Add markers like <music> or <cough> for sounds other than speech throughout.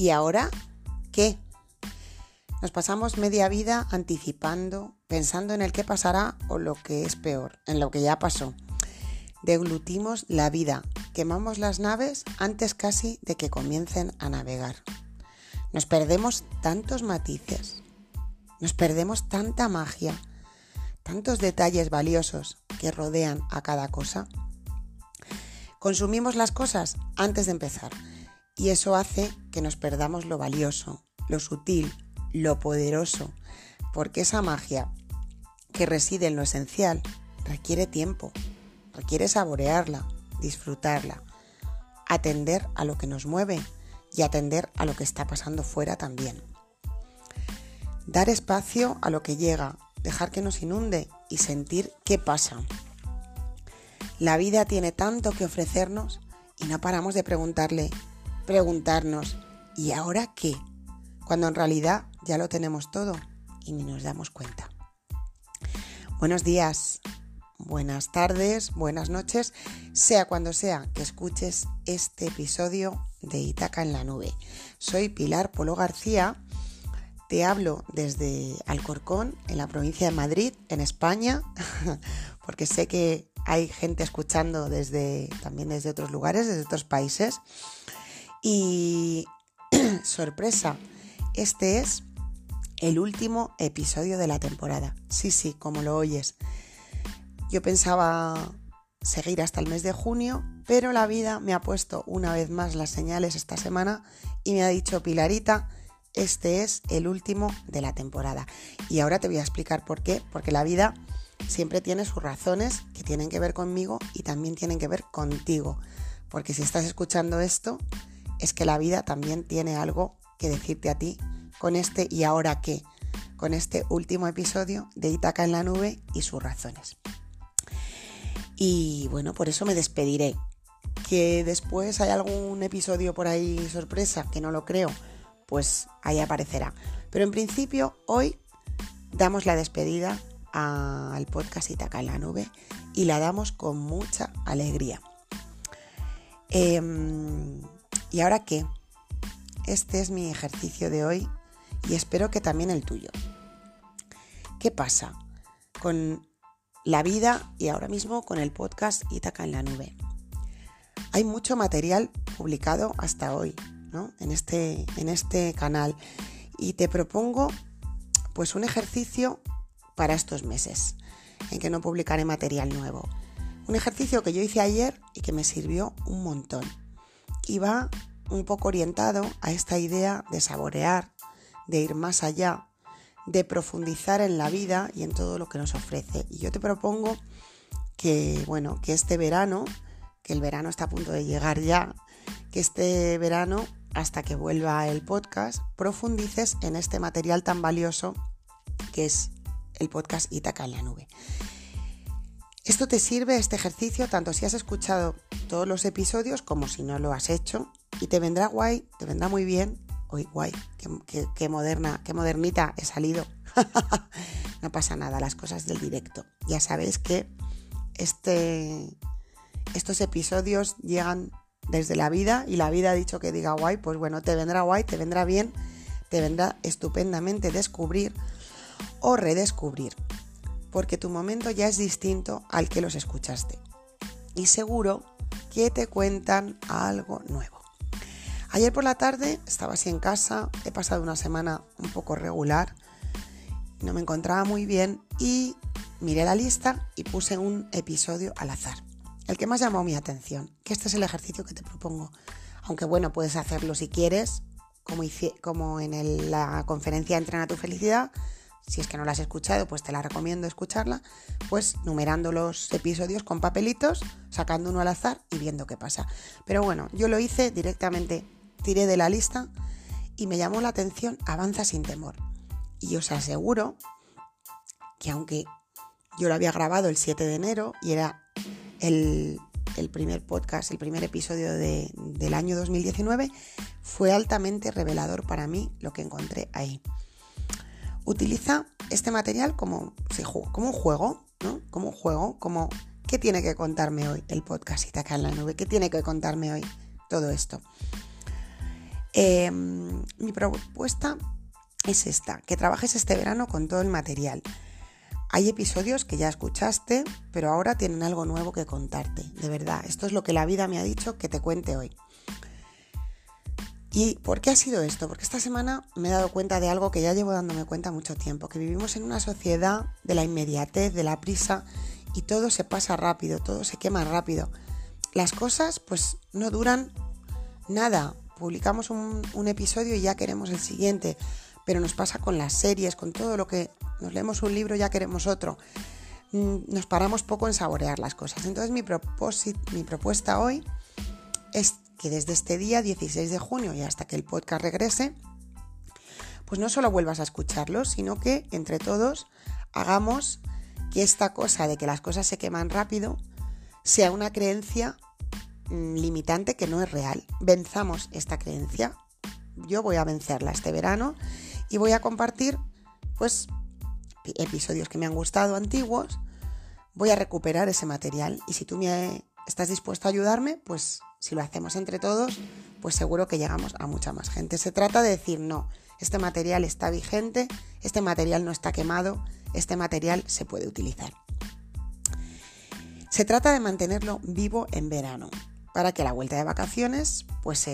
¿Y ahora qué? Nos pasamos media vida anticipando, pensando en el qué pasará o lo que es peor, en lo que ya pasó. Deglutimos la vida, quemamos las naves antes casi de que comiencen a navegar. Nos perdemos tantos matices, nos perdemos tanta magia, tantos detalles valiosos que rodean a cada cosa. Consumimos las cosas antes de empezar y eso hace que nos perdamos lo valioso, lo sutil, lo poderoso, porque esa magia que reside en lo esencial requiere tiempo, requiere saborearla, disfrutarla, atender a lo que nos mueve y atender a lo que está pasando fuera también. Dar espacio a lo que llega, dejar que nos inunde y sentir qué pasa. La vida tiene tanto que ofrecernos y no paramos de preguntarle, preguntarnos, ¿y ahora qué? Cuando en realidad ya lo tenemos todo y ni nos damos cuenta. Buenos días, buenas tardes, buenas noches, sea cuando sea que escuches este episodio de Itaca en la Nube. Soy Pilar Polo García, te hablo desde Alcorcón, en la provincia de Madrid, en España, <laughs> porque sé que hay gente escuchando desde, también desde otros lugares, desde otros países. Y <clears throat> sorpresa, este es el último episodio de la temporada. Sí, sí, como lo oyes. Yo pensaba seguir hasta el mes de junio, pero la vida me ha puesto una vez más las señales esta semana y me ha dicho Pilarita, este es el último de la temporada. Y ahora te voy a explicar por qué, porque la vida siempre tiene sus razones que tienen que ver conmigo y también tienen que ver contigo. Porque si estás escuchando esto, es que la vida también tiene algo que decirte a ti con este y ahora qué, con este último episodio de Itaca en la nube y sus razones. Y bueno, por eso me despediré. Que después hay algún episodio por ahí sorpresa, que no lo creo, pues ahí aparecerá. Pero en principio hoy damos la despedida al podcast Itaca en la nube y la damos con mucha alegría. Em, ¿Y ahora qué? Este es mi ejercicio de hoy y espero que también el tuyo. ¿Qué pasa con la vida y ahora mismo con el podcast Itaca en la nube? Hay mucho material publicado hasta hoy ¿no? en, este, en este canal y te propongo pues un ejercicio para estos meses en que no publicaré material nuevo. Un ejercicio que yo hice ayer y que me sirvió un montón. Y va un poco orientado a esta idea de saborear, de ir más allá, de profundizar en la vida y en todo lo que nos ofrece. Y yo te propongo que, bueno, que este verano, que el verano está a punto de llegar ya, que este verano, hasta que vuelva el podcast, profundices en este material tan valioso que es el podcast Itaca en la nube. Esto te sirve, este ejercicio, tanto si has escuchado todos los episodios como si no lo has hecho, y te vendrá guay, te vendrá muy bien Uy, guay, qué, moderna, qué modernita he salido. <laughs> no pasa nada, las cosas del directo. Ya sabéis que este, estos episodios llegan desde la vida y la vida ha dicho que diga guay, pues bueno, te vendrá guay, te vendrá bien, te vendrá estupendamente descubrir o redescubrir, porque tu momento ya es distinto al que los escuchaste. Y seguro que te cuentan algo nuevo. Ayer por la tarde estaba así en casa, he pasado una semana un poco regular, no me encontraba muy bien y miré la lista y puse un episodio al azar. El que más llamó mi atención, que este es el ejercicio que te propongo. Aunque bueno, puedes hacerlo si quieres, como, como en la conferencia Entrena tu felicidad. Si es que no la has escuchado, pues te la recomiendo escucharla. Pues numerando los episodios con papelitos, sacando uno al azar y viendo qué pasa. Pero bueno, yo lo hice directamente tiré de la lista y me llamó la atención Avanza sin temor. Y os aseguro que aunque yo lo había grabado el 7 de enero y era el, primer podcast, el primer episodio del año 2019, fue altamente revelador para mí lo que encontré ahí. Utiliza este material como, como un juego, ¿no? Como un juego, como ¿qué tiene que contarme hoy el podcast acá en la nube? ¿Qué tiene que contarme hoy todo esto? Em, mi propuesta es esta, que trabajes este verano con todo el material. Hay episodios que ya escuchaste, pero ahora tienen algo nuevo que contarte, de verdad. Esto es lo que la vida me ha dicho que te cuente hoy. ¿Y por qué ha sido esto? Porque esta semana me he dado cuenta de algo que ya llevo dándome cuenta mucho tiempo, que vivimos en una sociedad de la inmediatez, de la prisa, y todo se pasa rápido, todo se quema rápido. Las cosas pues no duran nada. Publicamos un, episodio y ya queremos el siguiente, pero nos pasa con las series, con todo lo que nos leemos un libro ya queremos otro. Mm, nos paramos poco en saborear las cosas. Entonces mi propuesta hoy es que desde este día 16 de junio y hasta que el podcast regrese, pues no solo vuelvas a escucharlo, sino que entre todos hagamos que esta cosa de que las cosas se queman rápido sea una creencia mm, limitante que no es real. Venzamos esta creencia. Yo voy a vencerla este verano y voy a compartir pues episodios que me han gustado antiguos. Voy a recuperar ese material y si tú me estás dispuesto a ayudarme, pues si lo hacemos entre todos, pues seguro que llegamos a mucha más gente. Se trata de decir, no, este material está vigente, este material no está quemado, este material se puede utilizar. Se trata de mantenerlo vivo en verano, para que a la vuelta de vacaciones, pues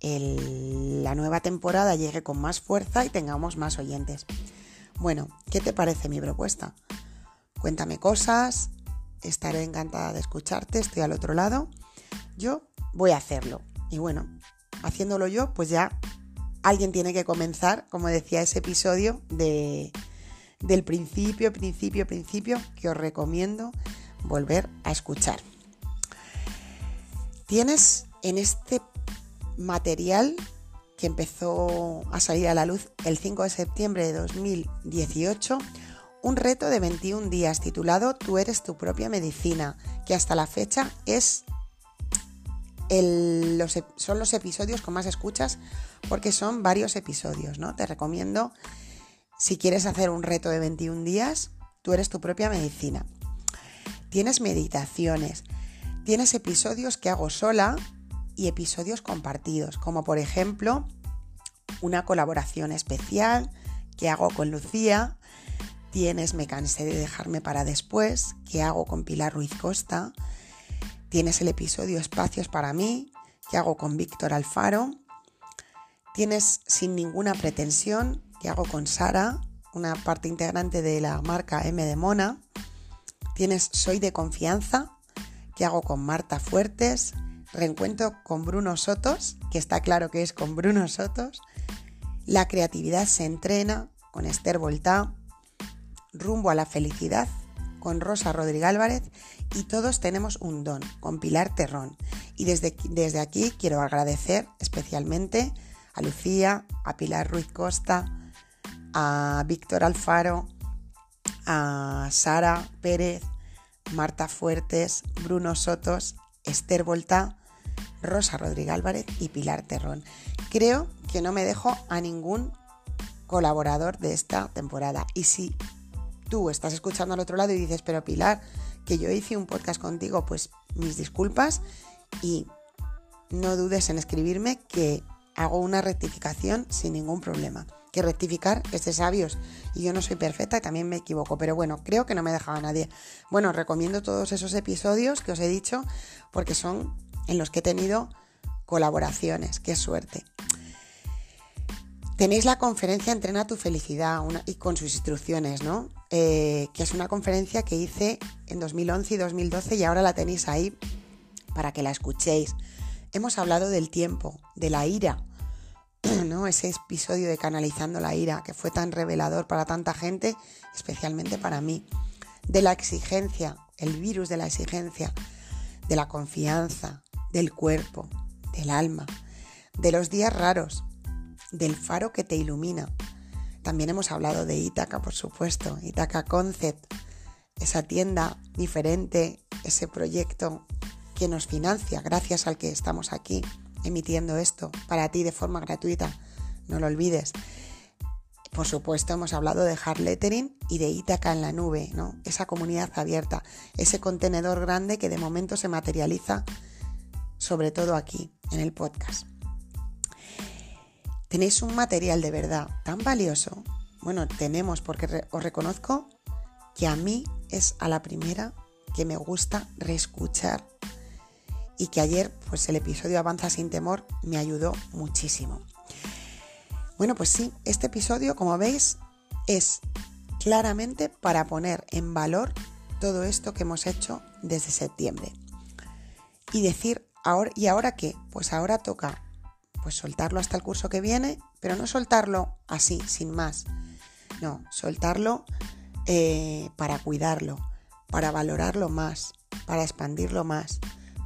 la nueva temporada llegue con más fuerza y tengamos más oyentes. Bueno, ¿qué te parece mi propuesta? Cuéntame cosas, estaré encantada de escucharte, estoy al otro lado yo voy a hacerlo. Y bueno, haciéndolo yo, pues ya alguien tiene que comenzar, como decía ese episodio, de, del principio, principio, principio, que os recomiendo volver a escuchar. Tienes en este material que empezó a salir a la luz el 5 de septiembre de 2018, un reto de 21 días titulado Tú eres tu propia medicina, que hasta la fecha es son los episodios con más escuchas porque son varios episodios, ¿no? Te recomiendo, si quieres hacer un reto de 21 días, tú eres tu propia medicina. Tienes meditaciones, tienes episodios que hago sola y episodios compartidos, como por ejemplo una colaboración especial que hago con Lucía, tienes Me cansé de dejarme para después, que hago con Pilar Ruiz Costa, Tienes el episodio Espacios para mí, que hago con Víctor Alfaro. Tienes Sin ninguna pretensión, que hago con Sara, una parte integrante de la marca M de Mona. Tienes Soy de confianza, que hago con Marta Fuertes. Reencuentro con Bruno Sotos, que está claro que es con Bruno Sotos. La creatividad se entrena con Esther Voltá. Rumbo a la felicidad con Rosa Rodríguez Álvarez y todos tenemos un don con Pilar Terrón. Y desde, desde aquí quiero agradecer especialmente a Lucía, a Pilar Ruiz Costa, a Víctor Alfaro, a Sara Pérez, Marta Fuertes, Bruno Sotos, Esther Volta, Rosa Rodríguez Álvarez y Pilar Terrón. Creo que no me dejo a ningún colaborador de esta temporada. Y si tú estás escuchando al otro lado y dices, pero Pilar, que yo hice un podcast contigo, pues mis disculpas y no dudes en escribirme que hago una rectificación sin ningún problema. Que rectificar es de sabios y yo no soy perfecta y también me equivoco, pero bueno, creo que no me dejaba nadie. Bueno, recomiendo todos esos episodios que os he dicho porque son en los que he tenido colaboraciones, qué suerte. Tenéis la conferencia Entrena tu felicidad y con sus instrucciones, ¿no? Eh, que es una conferencia que hice en 2011 y 2012 y ahora la tenéis ahí para que la escuchéis. Hemos hablado del tiempo, de la ira, <clears throat> ¿no? Ese episodio de canalizando la ira que fue tan revelador para tanta gente, especialmente para mí. De la exigencia, el virus de la exigencia, de la confianza, del cuerpo, del alma, de los días raros, del faro que te ilumina. También hemos hablado de Ítaca, por supuesto, Ítaca Concept, esa tienda diferente, ese proyecto que nos financia gracias al que estamos aquí emitiendo esto para ti de forma gratuita. No lo olvides. Por supuesto, hemos hablado de hard lettering y de Ítaca en la nube, ¿no? Esa comunidad abierta, ese contenedor grande que de momento se materializa sobre todo aquí, en el podcast. Tenéis un material de verdad tan valioso. Bueno, tenemos porque os reconozco que a mí es a la primera que me gusta reescuchar y que ayer pues el episodio Avanza sin temor me ayudó muchísimo. Bueno, pues sí, este episodio, como veis, es claramente para poner en valor todo esto que hemos hecho desde septiembre. Y decir, ahora, ¿y ahora qué? Pues ahora toca pues soltarlo hasta el curso que viene, pero no soltarlo así, sin más. No, soltarlo eh, para cuidarlo, para valorarlo más, para expandirlo más,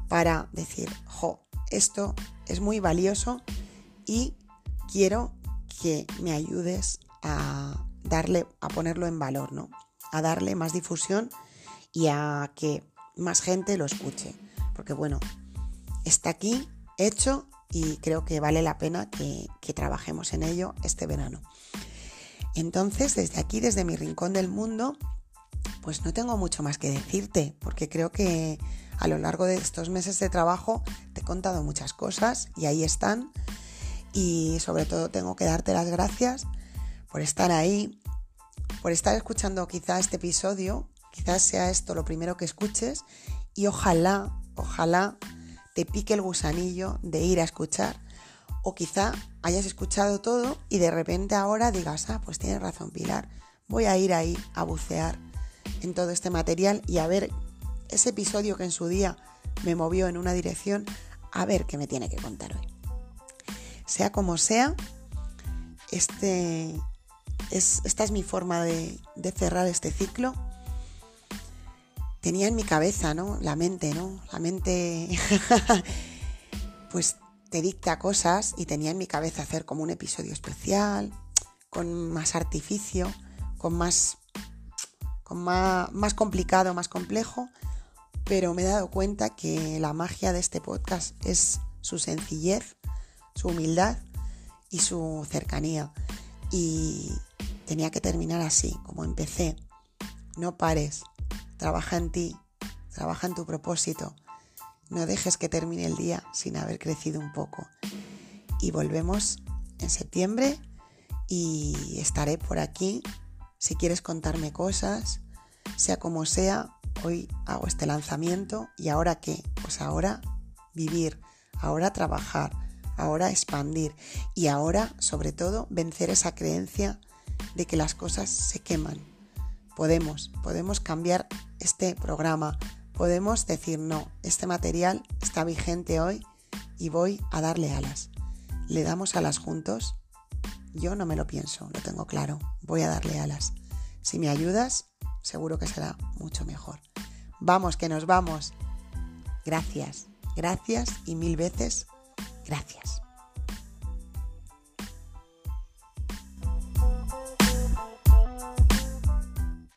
para decir, jo, esto es muy valioso y quiero que me ayudes a darle, a ponerlo en valor, ¿no? A darle más difusión y a que más gente lo escuche. Porque bueno, está aquí, hecho, y creo que vale la pena que, trabajemos en ello este verano. Entonces, desde aquí, desde mi rincón del mundo, pues no tengo mucho más que decirte, porque creo que a lo largo de estos meses de trabajo te he contado muchas cosas y ahí están. Y sobre todo tengo que darte las gracias por estar ahí, por estar escuchando quizá este episodio, quizás sea esto lo primero que escuches y ojalá, ojalá te pique el gusanillo de ir a escuchar. O quizá hayas escuchado todo y de repente ahora digas, ah, pues tienes razón Pilar, voy a ir ahí a bucear en todo este material y a ver ese episodio que en su día me movió en una dirección, a ver qué me tiene que contar hoy. Sea como sea, este es, esta es mi forma de, de cerrar este ciclo. Tenía en mi cabeza, ¿no? La mente, ¿no? La mente, <laughs> pues te dicta cosas y tenía en mi cabeza hacer como un episodio especial, con más artificio, con más, con más, más complicado, más complejo, pero me he dado cuenta que la magia de este podcast es su sencillez, su humildad y su cercanía. Y tenía que terminar así, como empecé. No pares, trabaja en ti, trabaja en tu propósito. No dejes que termine el día sin haber crecido un poco. Y volvemos en septiembre y estaré por aquí si quieres contarme cosas, sea como sea, hoy hago este lanzamiento y ahora qué? Pues ahora vivir, ahora trabajar, ahora expandir y ahora sobre todo vencer esa creencia de que las cosas se queman. Podemos, podemos cambiar este programa, podemos decir no, este material está vigente hoy y voy a darle alas. ¿Le damos alas juntos? Yo no me lo pienso, lo tengo claro, voy a darle alas. Si me ayudas, seguro que será mucho mejor. Vamos, que nos vamos. Gracias, gracias y mil veces gracias.